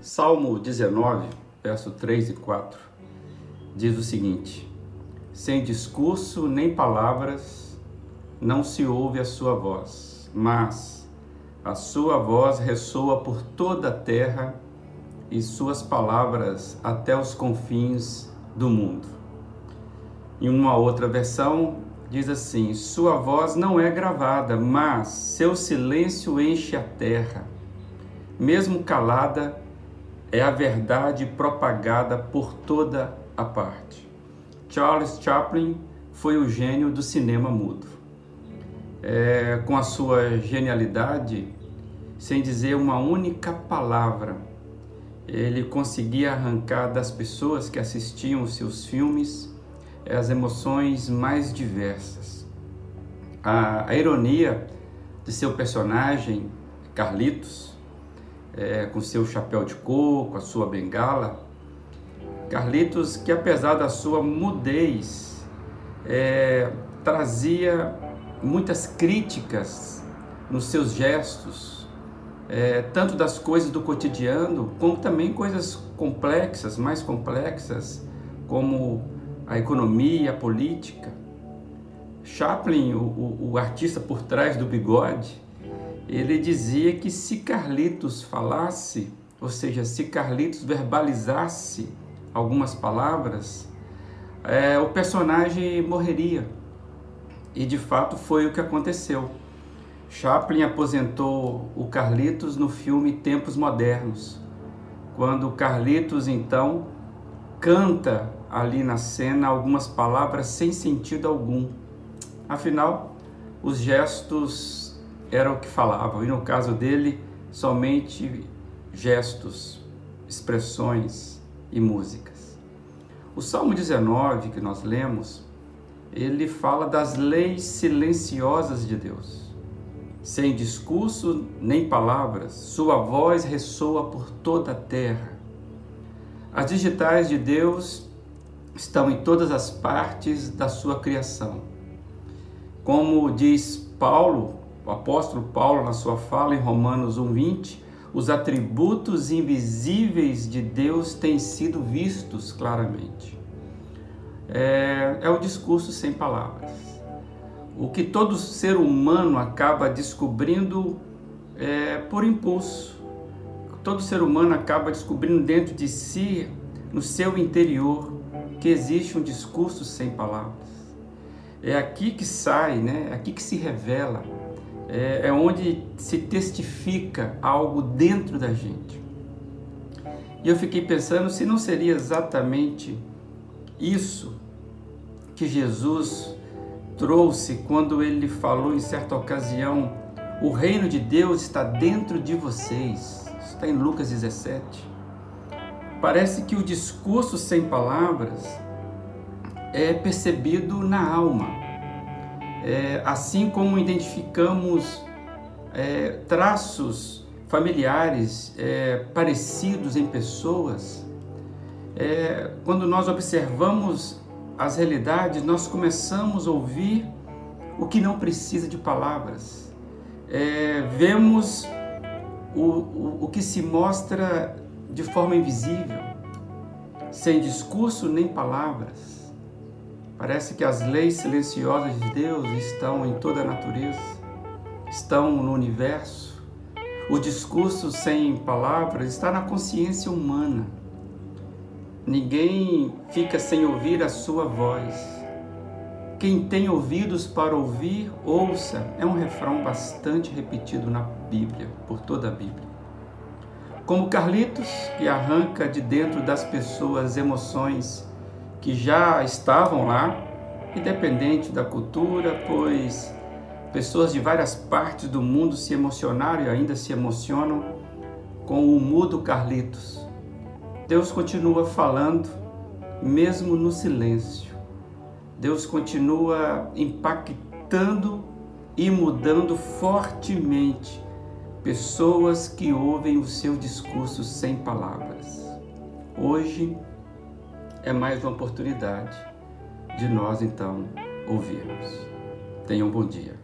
Salmo 19, verso 3 e 4, diz o seguinte: Sem discurso nem palavras não se ouve a sua voz, mas a sua voz ressoa por toda a terra e suas palavras até os confins do mundo. Em uma outra versão, diz assim: Sua voz não é gravada, mas seu silêncio enche a terra. Mesmo calada, é a verdade propagada por toda a parte. Charles Chaplin foi o gênio do cinema mudo. É, com a sua genialidade, sem dizer uma única palavra, ele conseguia arrancar das pessoas que assistiam os seus filmes as emoções mais diversas. A, a ironia de seu personagem, Carlitos, é, com seu chapéu de coco, a sua bengala. Carlitos, que apesar da sua mudez, é, trazia muitas críticas nos seus gestos, é, tanto das coisas do cotidiano, como também coisas complexas, mais complexas, como a economia, a política. Chaplin, o, o, o artista por trás do bigode, ele dizia que se Carlitos falasse, ou seja, se Carlitos verbalizasse algumas palavras, é, o personagem morreria. E de fato foi o que aconteceu. Chaplin aposentou o Carlitos no filme Tempos Modernos, quando Carlitos então canta ali na cena algumas palavras sem sentido algum. Afinal, os gestos era o que falavam, e no caso dele, somente gestos, expressões e músicas. O Salmo 19 que nós lemos, ele fala das leis silenciosas de Deus. Sem discurso nem palavras, sua voz ressoa por toda a terra. As digitais de Deus estão em todas as partes da sua criação. Como diz Paulo o apóstolo Paulo, na sua fala em Romanos 1,20, os atributos invisíveis de Deus têm sido vistos claramente. É, é o discurso sem palavras. O que todo ser humano acaba descobrindo é, por impulso. Todo ser humano acaba descobrindo dentro de si, no seu interior, que existe um discurso sem palavras. É aqui que sai, né? é aqui que se revela é, é onde se testifica algo dentro da gente. E eu fiquei pensando se não seria exatamente isso que Jesus trouxe quando ele falou em certa ocasião: o reino de Deus está dentro de vocês. Está em Lucas 17. Parece que o discurso sem palavras é percebido na alma é, assim como identificamos é, traços familiares é, parecidos em pessoas, é, quando nós observamos as realidades, nós começamos a ouvir o que não precisa de palavras. É, vemos o, o, o que se mostra de forma invisível, sem discurso nem palavras. Parece que as leis silenciosas de Deus estão em toda a natureza, estão no universo. O discurso sem palavras está na consciência humana. Ninguém fica sem ouvir a sua voz. Quem tem ouvidos para ouvir, ouça. É um refrão bastante repetido na Bíblia, por toda a Bíblia. Como Carlitos, que arranca de dentro das pessoas emoções que já estavam lá, independente da cultura, pois pessoas de várias partes do mundo se emocionaram e ainda se emocionam com o mudo Carlitos. Deus continua falando, mesmo no silêncio. Deus continua impactando e mudando fortemente pessoas que ouvem o seu discurso sem palavras. Hoje é mais uma oportunidade de nós então ouvirmos. Tenham um bom dia.